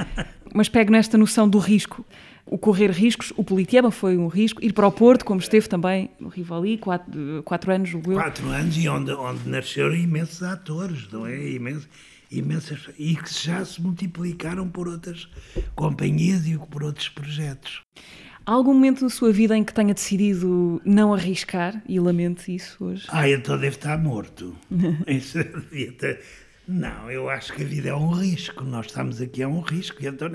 Mas pego nesta noção do risco. O correr riscos, o Politeama foi um risco, ir para o Porto, como esteve também no Rivali, quatro, quatro anos, julgo eu. Quatro anos e onde, onde nasceram imensos atores, não é? Imensos, imensas, e que já se multiplicaram por outras companhias e por outros projetos. Há algum momento na sua vida em que tenha decidido não arriscar e lamente isso hoje? Ah, então deve estar morto. ter não, eu acho que a vida é um risco. Nós estamos aqui, é um risco. E então,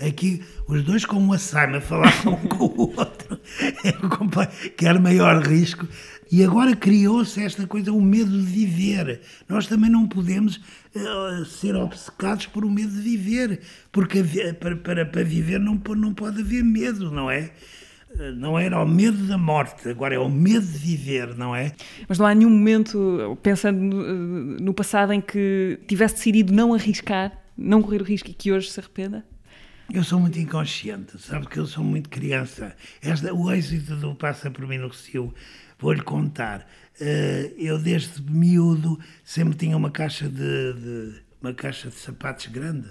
aqui, os dois com uma saima falavam um com o outro. É quer maior risco. E agora criou-se esta coisa, o medo de viver. Nós também não podemos uh, ser obcecados por o medo de viver, porque para, para, para viver não, não pode haver medo, não é? não era o medo da morte, agora é o medo de viver, não é? Mas não há nenhum momento, pensando no, no passado, em que tivesse decidido não arriscar, não correr o risco e que hoje se arrependa? Eu sou muito inconsciente, sabe que eu sou muito criança. Esta, o êxito do Passa por mim no Recio, vou-lhe contar. Uh, eu desde miúdo sempre tinha uma caixa de, de, uma caixa de sapatos grande,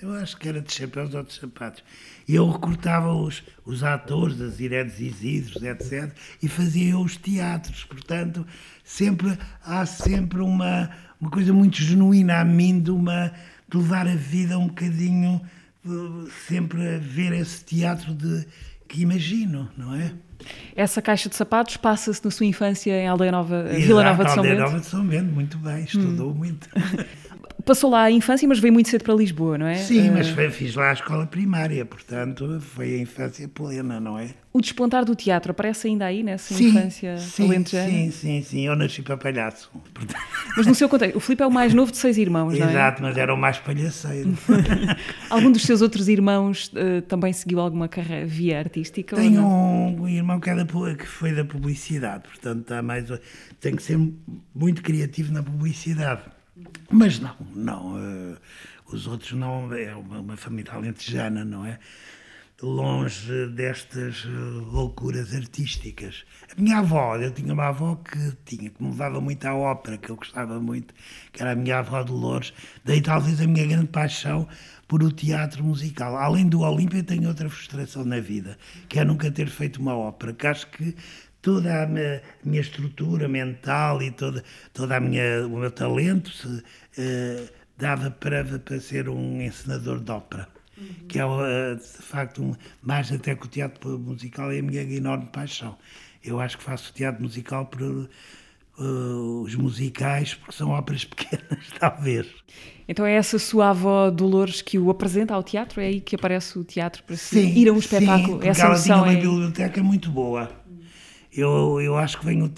Eu acho que era de chapéus ou de sapatos. E eu recrutava os, os atores, as Iredes Isidros, etc. E fazia os teatros. Portanto, sempre há sempre uma, uma coisa muito genuína a mim de, uma, de levar a vida um bocadinho, sempre a ver esse teatro de, que imagino, não é? Essa caixa de sapatos passa-se na sua infância em Aldeia Nova, Vila Nova de São Aldeia Bento? Nova de São Bento, muito bem, estudou Hum. muito. Passou lá a infância, mas veio muito cedo para Lisboa, não é? Sim, Eh, mas foi- fiz lá a escola primária, portanto foi a infância plena, não é? O despontar do teatro aparece ainda aí, nessa infância sim, alentejana? sim, sim, sim, eu nasci para palhaço. Portanto, Mas no seu contexto, o Filipe é o mais novo de seis irmãos, não é? Exato, mas era o mais palhaceiro. Algum dos seus outros irmãos eh, também seguiu alguma carreira via artística? Tenho um irmão que, é da que foi da publicidade, portanto está mais, tem que ser muito criativo na publicidade. Mas não, não, eh, os outros não, é uma, uma família alentejana, não é? Longe destas eh, loucuras artísticas. A minha avó, eu tinha uma avó que tinha, que me levava muito à ópera, que eu gostava muito, que era a minha avó Dolores, daí talvez a minha grande paixão por o teatro musical. Além do Olímpia, tenho outra frustração na vida, que é nunca ter feito uma ópera, que acho que toda a minha, minha estrutura mental e toda, toda a minha, o meu talento se, eh, dava para, para ser um encenador de ópera. Que é, eh, de facto, um, mais até que o teatro musical, é a minha enorme paixão. Eu acho que faço teatro musical por eh, os musicais, porque são óperas pequenas, talvez. Então é essa sua avó Dolores que o apresenta ao teatro? É aí que aparece o teatro para si? Ir a um espetáculo? porque essa ela tinha uma é... biblioteca muito boa. Eu, eu acho que venho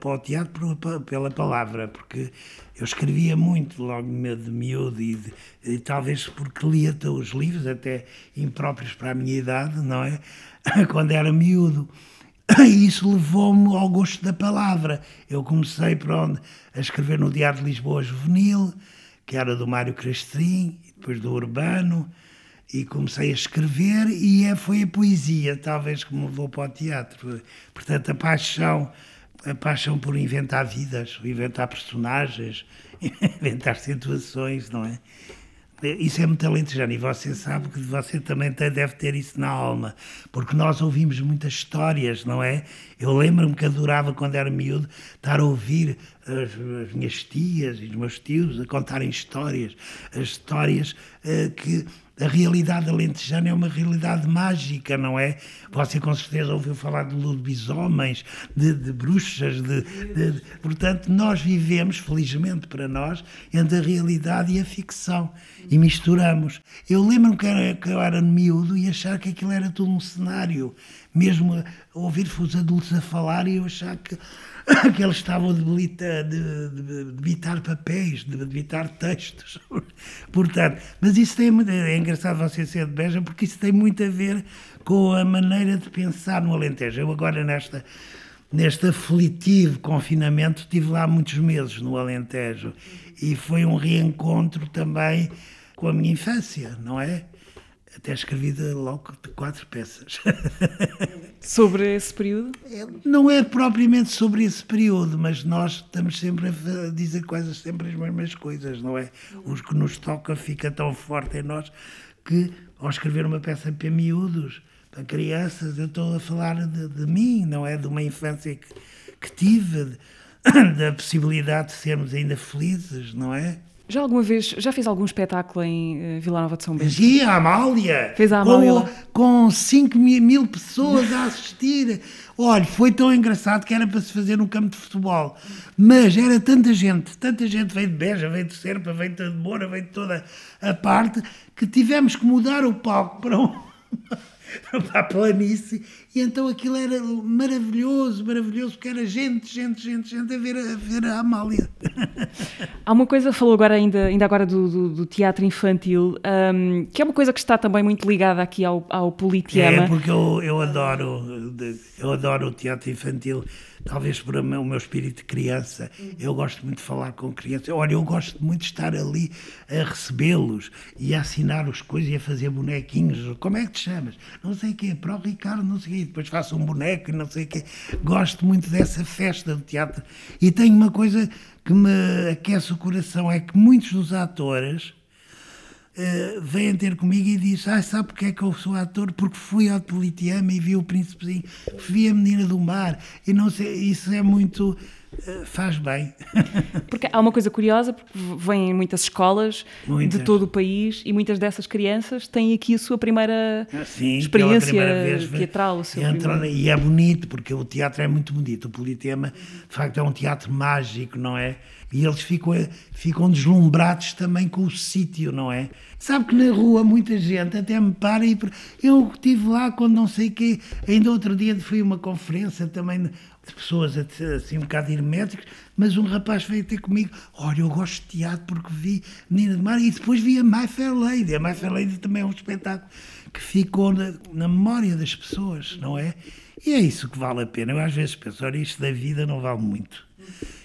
para o teatro pela palavra, porque eu escrevia muito logo de miúdo e, de- e talvez porque lia os livros, até impróprios para a minha idade, não é? Quando era miúdo. E isso levou-me ao gosto da palavra. Eu comecei pronto, a escrever no Diário de Lisboa Juvenil, que era do Mário Crestrim, e depois do Urbano, e comecei a escrever e é, foi a poesia talvez que me levou para o teatro. Portanto, a paixão, a paixão por inventar vidas, inventar personagens, inventar situações, não é? Isso é muito alentejano e você sabe que você também tem- deve ter isso na alma, porque nós ouvimos muitas histórias, não é? Eu lembro-me que adorava, quando era miúdo, estar a ouvir as, as minhas tias e os meus tios a contarem histórias, as histórias eh, que a realidade alentejana é uma realidade mágica, não é? Você com certeza ouviu falar de lobisomens, de, de bruxas, de, de- portanto, nós vivemos, felizmente para nós, entre a realidade e a ficção e misturamos. Eu lembro-me que, que eu era miúdo e achar que aquilo era tudo um cenário, mesmo ouvir os adultos a falar e eu achar que, que eles estavam a debilitar, de, de, papéis, de debitar textos. Portanto, mas isso tem é engraçado você ser de Beja porque isso tem muito a ver com a maneira de pensar no Alentejo. Eu agora nesta neste aflitivo confinamento estive lá muitos meses no Alentejo e foi um reencontro também com a minha infância, não é? Até escrevi de logo de quatro peças. Sobre esse período? Não é propriamente sobre esse período, mas nós estamos sempre a dizer quase sempre as mesmas coisas, não é? Os que nos toca fica tão forte em nós que, ao escrever uma peça para miúdos, para crianças, eu estou a falar de, de mim, não é? De uma infância que, que tive, de- da possibilidade de sermos ainda felizes, não é? Já alguma vez, já fez algum espetáculo em eh, Vila Nova de São Bento? E a Amália? Fez a Amália Com, com 5 mil, mil pessoas a assistir. Olha, foi tão engraçado que era para se fazer no campo de futebol. Mas era tanta gente, tanta gente veio de Beja, veio de Serpa, veio de Moura, veio de toda a parte, que tivemos que mudar o palco para um... para a planície, e então aquilo era maravilhoso, maravilhoso, porque era gente, gente, gente, gente a ver a, ver a Amália. Há uma coisa, falou agora ainda, ainda agora do, do- do teatro infantil, ahm, que é uma coisa que está também muito ligada aqui ao, ao Politeama. É, porque eu, eu adoro eu adoro o teatro infantil, talvez por o meu, espírito de criança. Eu gosto muito de falar com crianças. Olha, eu gosto muito de estar ali a recebê-los e a assinar as coisas e a fazer bonequinhos. Como é que te chamas? Não sei o quê, para o Ricardo, não sei o quê. Depois faço um boneco e não sei o quê. Gosto muito dessa festa do teatro. E tenho uma coisa que me aquece o coração, é que muitos dos atores uh, vêm ter comigo e dizem: Ah, sabe porque é que eu sou ator? Porque fui ao Politeama e vi o Príncipezinho, vi a Menina do Mar, e não sei, isso é muito faz bem. Porque há uma coisa curiosa, porque vêm muitas escolas muitas. de todo o país e muitas dessas crianças têm aqui a sua primeira ah, Sim, experiência vez, teatral. E é bonito, porque o teatro é muito bonito. O Politeama, de facto, é um teatro mágico, não é? E eles ficam, ficam deslumbrados também com o sítio, não é? Sabe que na rua muita gente até me para e. Eu estive lá quando não sei o quê. Ainda outro dia fui a uma conferência também de pessoas assim um bocado herméticas, mas um rapaz veio ter comigo, olha, eu gosto de teatro porque vi Menina de Mar e depois vi a My Fair Lady. A My Fair Lady também é um espetáculo que ficou na, na memória das pessoas, não é? E é isso que vale a pena. Eu às vezes penso, olha, isto da vida não vale muito.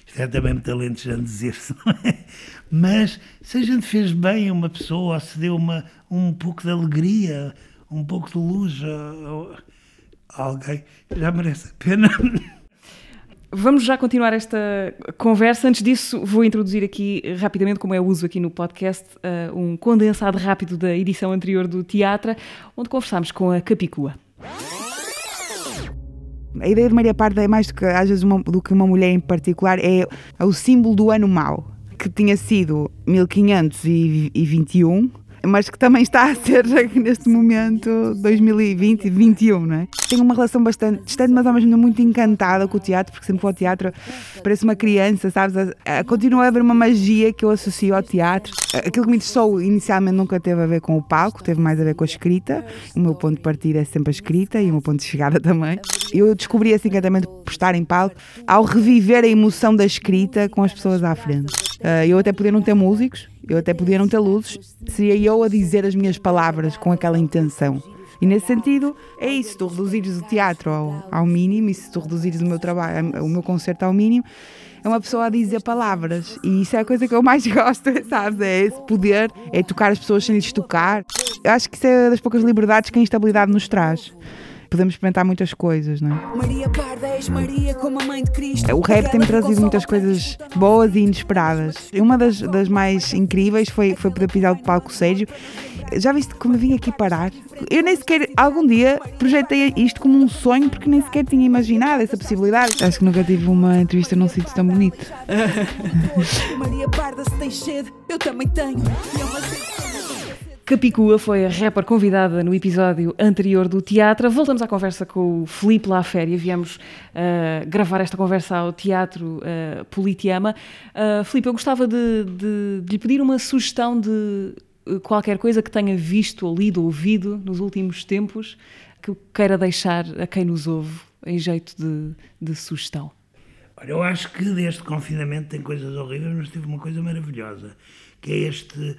Isto é também muito alentejante dizer-se, não é? Mas se a gente fez bem a uma pessoa, ou se deu uma, um pouco de alegria, um pouco de luz a, a alguém, já merece a pena. Vamos já continuar esta conversa. Antes disso, vou introduzir aqui rapidamente, como é o uso aqui no podcast, uh, um condensado rápido da edição anterior do Teatro, onde conversámos com a Capicua. A ideia de Maria Parda é mais do que, às vezes, uma, do que uma mulher em particular, é o símbolo do ano mau, que tinha sido 1521 mas que também está a ser neste momento 2020 e 2021, não é? Tenho uma relação bastante distante, mas ao mesmo tempo muito encantada com o teatro, porque sempre vou ao teatro, parece uma criança, sabes? Continua a haver uma magia que eu associo ao teatro. Aquilo que me interessou inicialmente nunca teve a ver com o palco, teve mais a ver com a escrita. O meu ponto de partida é sempre a escrita e o meu ponto de chegada também. Eu descobri esse encantamento por estar em palco ao reviver a emoção da escrita com as pessoas à frente. Uh, eu até podia não ter músicos, eu até podia não ter luzes, seria eu a dizer as minhas palavras com aquela intenção. E nesse sentido, é isso, tu reduzires o teatro ao, ao mínimo e se tu reduzires o meu trabalho, o meu concerto ao mínimo, é uma pessoa a dizer palavras. E isso é a coisa que eu mais gosto, sabes? É esse poder, é tocar as pessoas sem lhes tocar. Eu acho que isso é das poucas liberdades que a instabilidade nos traz podemos experimentar muitas coisas, não é? Maria Pardes, Maria como a mãe de Cristo. O rap tem-me trazido muitas coisas boas e inesperadas. E uma das, das mais incríveis foi, foi poder pisar o palco Sérgio. Já viste como vim aqui parar? Eu nem sequer, algum dia, projetei isto como um sonho porque nem sequer tinha imaginado essa possibilidade. Acho que nunca tive uma entrevista num sítio tão bonito. Maria Parda, se tens sede, eu também tenho. E é uma Capicua foi a rapper convidada no episódio anterior do teatro. Voltamos à conversa com o Felipe Laféria. Viemos uh, gravar esta conversa ao Teatro uh, Politiama. Uh, Felipe, eu gostava de, de, de, lhe pedir uma sugestão de qualquer coisa que tenha visto, ou lido, ou ouvido nos últimos tempos que queira deixar a quem nos ouve em jeito de, de sugestão. Olha, eu acho que deste confinamento tem coisas horríveis, mas teve uma coisa maravilhosa, que é este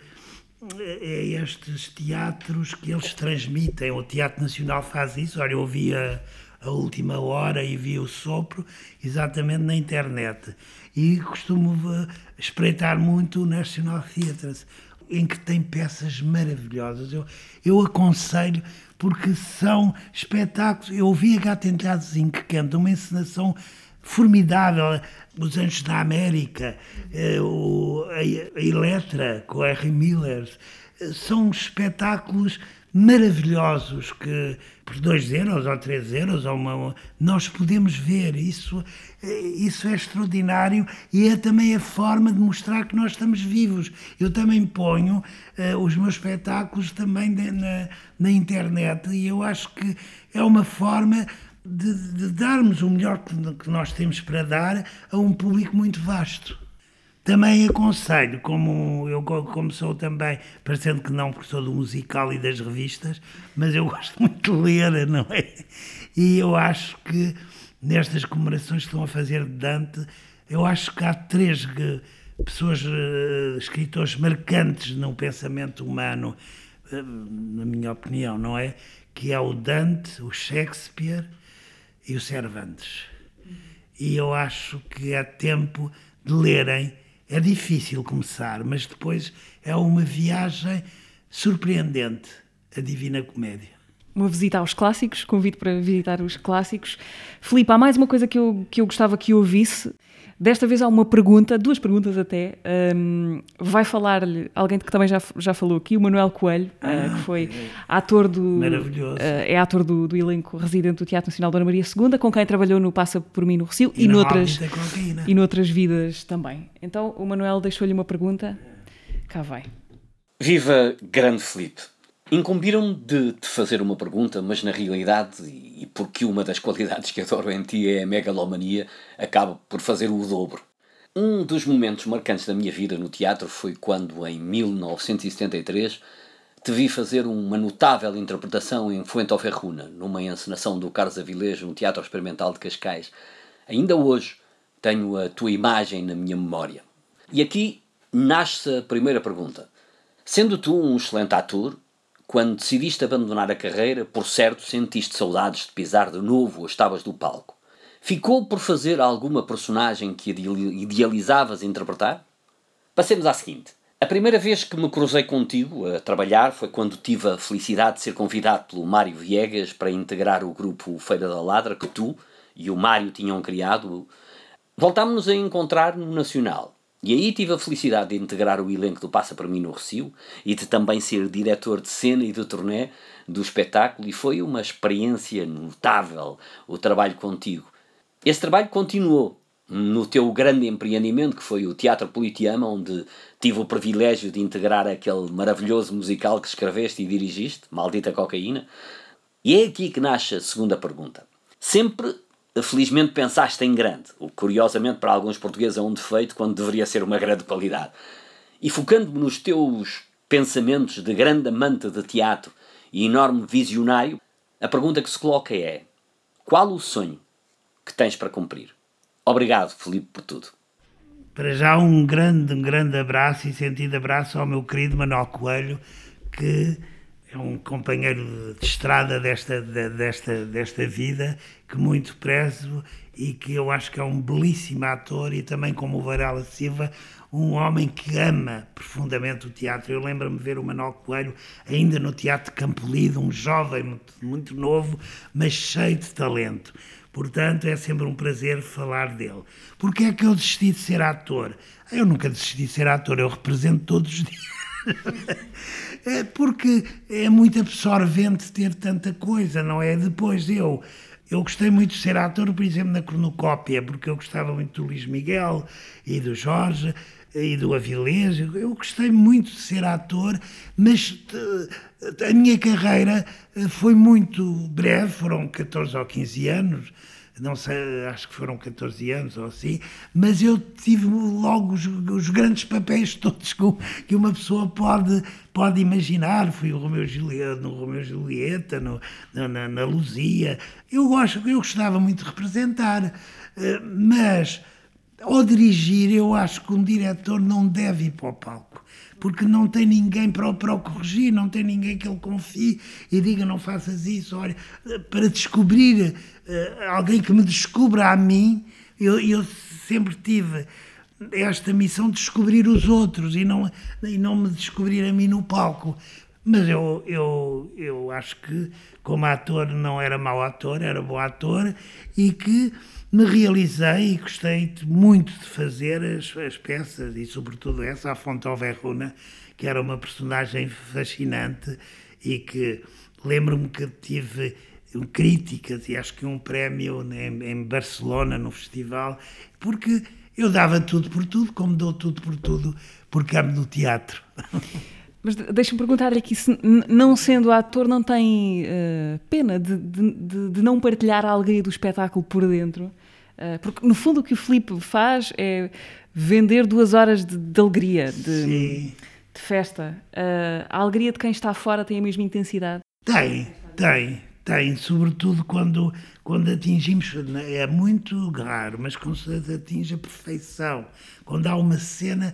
é estes teatros que eles transmitem. O Teatro Nacional faz isso. Olha, eu vi a, a última hora e vi o sopro exatamente na internet. E costumo eh, espreitar muito o National Theatre, em que tem peças maravilhosas. Eu, eu aconselho, porque são espetáculos. Eu ouvi a Gata Enteadozinho que canta uma encenação formidável. Os Anjos da América, eh, a, Eletra com Harry Miller, eh, são espetáculos maravilhosos que por 2 euros ou 3 euros ou uma, nós podemos ver isso eh, isso é extraordinário e é também a forma de mostrar que nós estamos vivos eu também ponho uh, os meus espetáculos também de, na, na internet e eu acho que é uma forma de, de darmos o melhor que nós temos para dar a um público muito vasto. Também aconselho, como eu como sou também, parecendo que não, porque sou do musical e das revistas, mas eu gosto muito de ler, não é? E eu acho que nestas comemorações que estão a fazer de Dante, eu acho que há três pessoas, uh, escritores marcantes no pensamento humano, uh, na minha opinião, não é? Que é o Dante, o Shakespeare e o Cervantes. E eu acho que é tempo de lerem. É difícil começar, mas depois é uma viagem surpreendente a Divina Comédia. uma visita aos clássicos, convido para visitar os clássicos. Filipe, há mais uma coisa que eu, que eu gostava que ouvisse. Desta vez há uma pergunta, duas perguntas até. Um, vai falar-lhe alguém que também já, já falou aqui, o Manuel Coelho, ah, uh, que foi ator do. Maravilhoso. Uh, é ator do, do, elenco residente do Teatro Nacional Dona Maria II, com quem trabalhou no Passa por mim no Recio e, e, noutras, e noutras vidas também. Então o Manuel deixou-lhe uma pergunta. Cá vai. Viva Grande Felipe! Incumbiram-me de te fazer uma pergunta, mas na realidade, e porque uma das qualidades que adoro em ti é a megalomania, acabo por fazer o dobro. Um dos momentos marcantes da minha vida no teatro foi quando, em 1973, te vi fazer uma notável interpretação em Fuente Ferruna, numa encenação do Carlos Avilejo no Teatro Experimental de Cascais. Ainda hoje tenho a tua imagem na minha memória. E aqui nasce a primeira pergunta. Sendo tu um excelente ator, quando decidiste abandonar a carreira, por certo sentiste saudades de pisar de novo as tábuas do palco. Ficou por fazer alguma personagem que idealizavas interpretar? Passemos à seguinte. A primeira vez que me cruzei contigo a trabalhar foi quando tive a felicidade de ser convidado pelo Mário Viegas para integrar o grupo Feira da Ladra que tu e o Mário tinham criado. Voltámos-nos a encontrar no Nacional. E aí tive a felicidade de integrar o elenco do Passa para mim no Recio e de também ser diretor de cena e de turnê do espetáculo e foi uma experiência notável o trabalho contigo. Esse trabalho continuou no teu grande empreendimento que foi o Teatro Politeama, onde tive o privilégio de integrar aquele maravilhoso musical que escreveste e dirigiste, Maldita Cocaína. E é aqui que nasce a segunda pergunta. Sempre felizmente pensaste em grande, o que curiosamente para alguns portugueses é um defeito quando deveria ser uma grande qualidade. E focando-me nos teus pensamentos de grande amante de teatro e enorme visionário, a pergunta que se coloca é: qual o sonho que tens para cumprir? Obrigado, Felipe, por tudo. Para já um grande, um grande abraço e sentido abraço ao meu querido Manuel Coelho, que é um companheiro de estrada desta, desta, desta vida que muito prezo e que eu acho que é um belíssimo ator e também como o Varela Silva, um homem que ama profundamente o teatro. Eu lembro-me ver o Manuel Coelho ainda no Teatro Campolido, um jovem muito, muito novo, mas cheio de talento. Portanto, é sempre um prazer falar dele. Porquê é que eu desisti de ser ator? Eu nunca desisti de ser ator, eu represento todos os dias. É porque é muito absorvente ter tanta coisa, não é? Depois eu. Eu gostei muito de ser ator, por exemplo, na cronocópia, porque eu gostava muito do Luís Miguel e do Jorge e do Avilés. Eu gostei muito de ser ator, mas eh, a minha carreira eh, foi muito breve, foram 14 ou 15 anos não sei, acho que foram 14 anos ou assim, mas eu tive logo os, os grandes papéis todos que uma pessoa pode, pode imaginar. Fui o Romeu Julieta, no Romeu Julieta, no, na, na Luzia. Eu, gosto, eu gostava muito de representar, eh, mas ao dirigir, eu acho que um diretor não deve ir para o palco porque não tem ninguém para, para o corrigir, não tem ninguém que ele confie e diga não faças isso, olha, para descobrir uh, alguém que me descubra a mim, eu, eu sempre tive esta missão de descobrir os outros e não, e não me descobrir a mim no palco. Mas eu, eu, eu acho que, como ator, não era mau ator, era bom ator e que me realizei e gostei muito de fazer as, as peças e, sobretudo, essa, a Fonte Verruna, que era uma personagem fascinante e que lembro-me que tive críticas e acho que um prémio em, em Barcelona, no festival, porque eu dava tudo por tudo, como dou tudo por tudo, porque amo do teatro. Mas deixa-me perguntar aqui se, não sendo ator, não tem uh, pena de, de, de, não partilhar a alegria do espetáculo por dentro? Uh, porque, no fundo, o que o Filipe faz é vender duas horas de, de alegria, de, de festa. Uh, a alegria de quem está fora tem a mesma intensidade? Tem, tem, tem. Sobretudo quando, quando atingimos. É muito raro, mas quando se atinge a perfeição. Quando há uma cena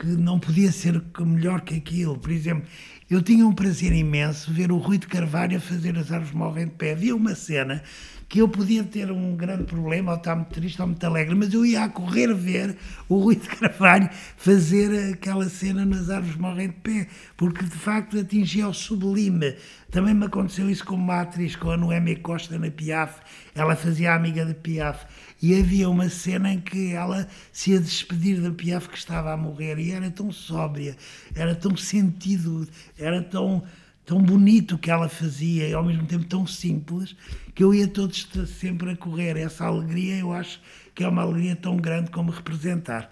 que não podia ser melhor que aquilo. Por exemplo, eu tinha um prazer imenso ver o Rui de Carvalho a fazer As Árvores Morrem de Pé. Havia uma cena que eu podia ter um grande problema, ou estar muito triste ou muito alegre, mas eu ia a correr ver o Rui de Carvalho fazer aquela cena nas árvores morrem de pé, porque de facto atingia o sublime. Também me aconteceu isso com uma atriz, com a Noémia Costa na Piaf, ela fazia a amiga de Piaf, e havia uma cena em que ela se ia despedir da Piaf que estava a morrer, e era tão sóbria, era tão sentido, era tão tão bonito que ela fazia e ao mesmo tempo tão simples que eu ia todos sempre a correr. Essa alegria eu acho que é uma alegria tão grande como representar.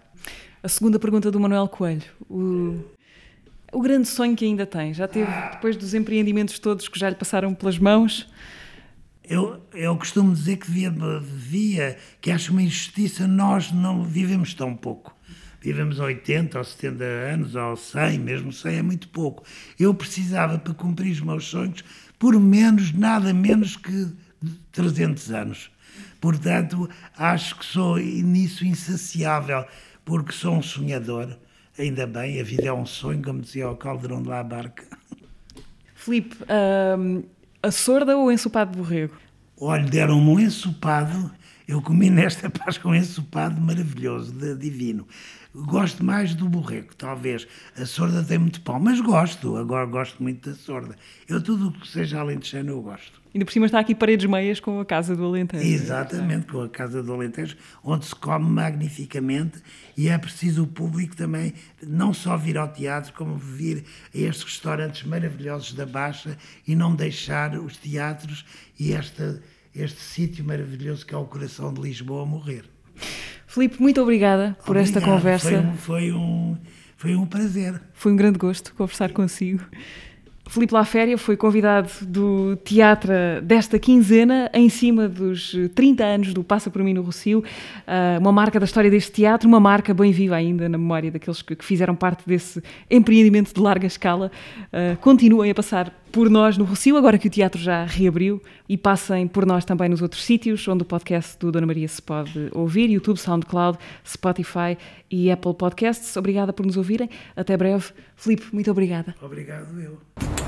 A segunda pergunta do Manuel Coelho. O, o grande sonho que ainda tem? Já teve, depois dos empreendimentos todos que já lhe passaram pelas mãos? Eu, eu costumo dizer que devia, que acho uma injustiça, nós não vivemos tão pouco vivemos 80 ou 70 anos, ou 100, mesmo 100 é muito pouco. Eu precisava, para cumprir os meus sonhos, por menos, nada menos que 300 anos. Portanto, acho que sou nisso insaciável, porque sou um sonhador. Ainda bem, a vida é um sonho, como dizia o Caldeirão de La Barca. Filipe, hum, a sorda ou o ensopado de borrego? Olha, deram-me um ensopado, eu comi nesta Páscoa um ensopado maravilhoso, divino. Gosto mais do borrego, talvez. A sorda tem muito pão, mas gosto. Agora gosto muito da sorda. Eu tudo o que seja alentejano eu gosto. Ainda por cima está aqui paredes meias com a Casa do Alentejo. Exatamente, com a Casa do Alentejo, onde se come magnificamente e é preciso o público também não só vir ao teatro, como vir a estes restaurantes maravilhosos da Baixa e não deixar os teatros e esta, este sítio maravilhoso que é o coração de Lisboa morrer. Filipe, muito obrigada por Obrigado. esta conversa. Foi um, foi, um, foi um prazer. Foi um grande gosto conversar consigo. Filipe Laféria foi convidado do teatro desta quinzena, em cima dos 30 anos do Passa por mim no Rocio, ah, uma marca da história deste teatro, uma marca bem viva ainda na memória daqueles que fizeram parte desse empreendimento de larga escala. Ah, continuem a passar por nós no Rocio, agora que o teatro já reabriu, e passem por nós também nos outros sítios onde o podcast do Dona Maria se pode ouvir: YouTube, SoundCloud, Spotify e Apple Podcasts. Obrigada por nos ouvirem. Até breve. Filipe, muito obrigada. Obrigado, eu.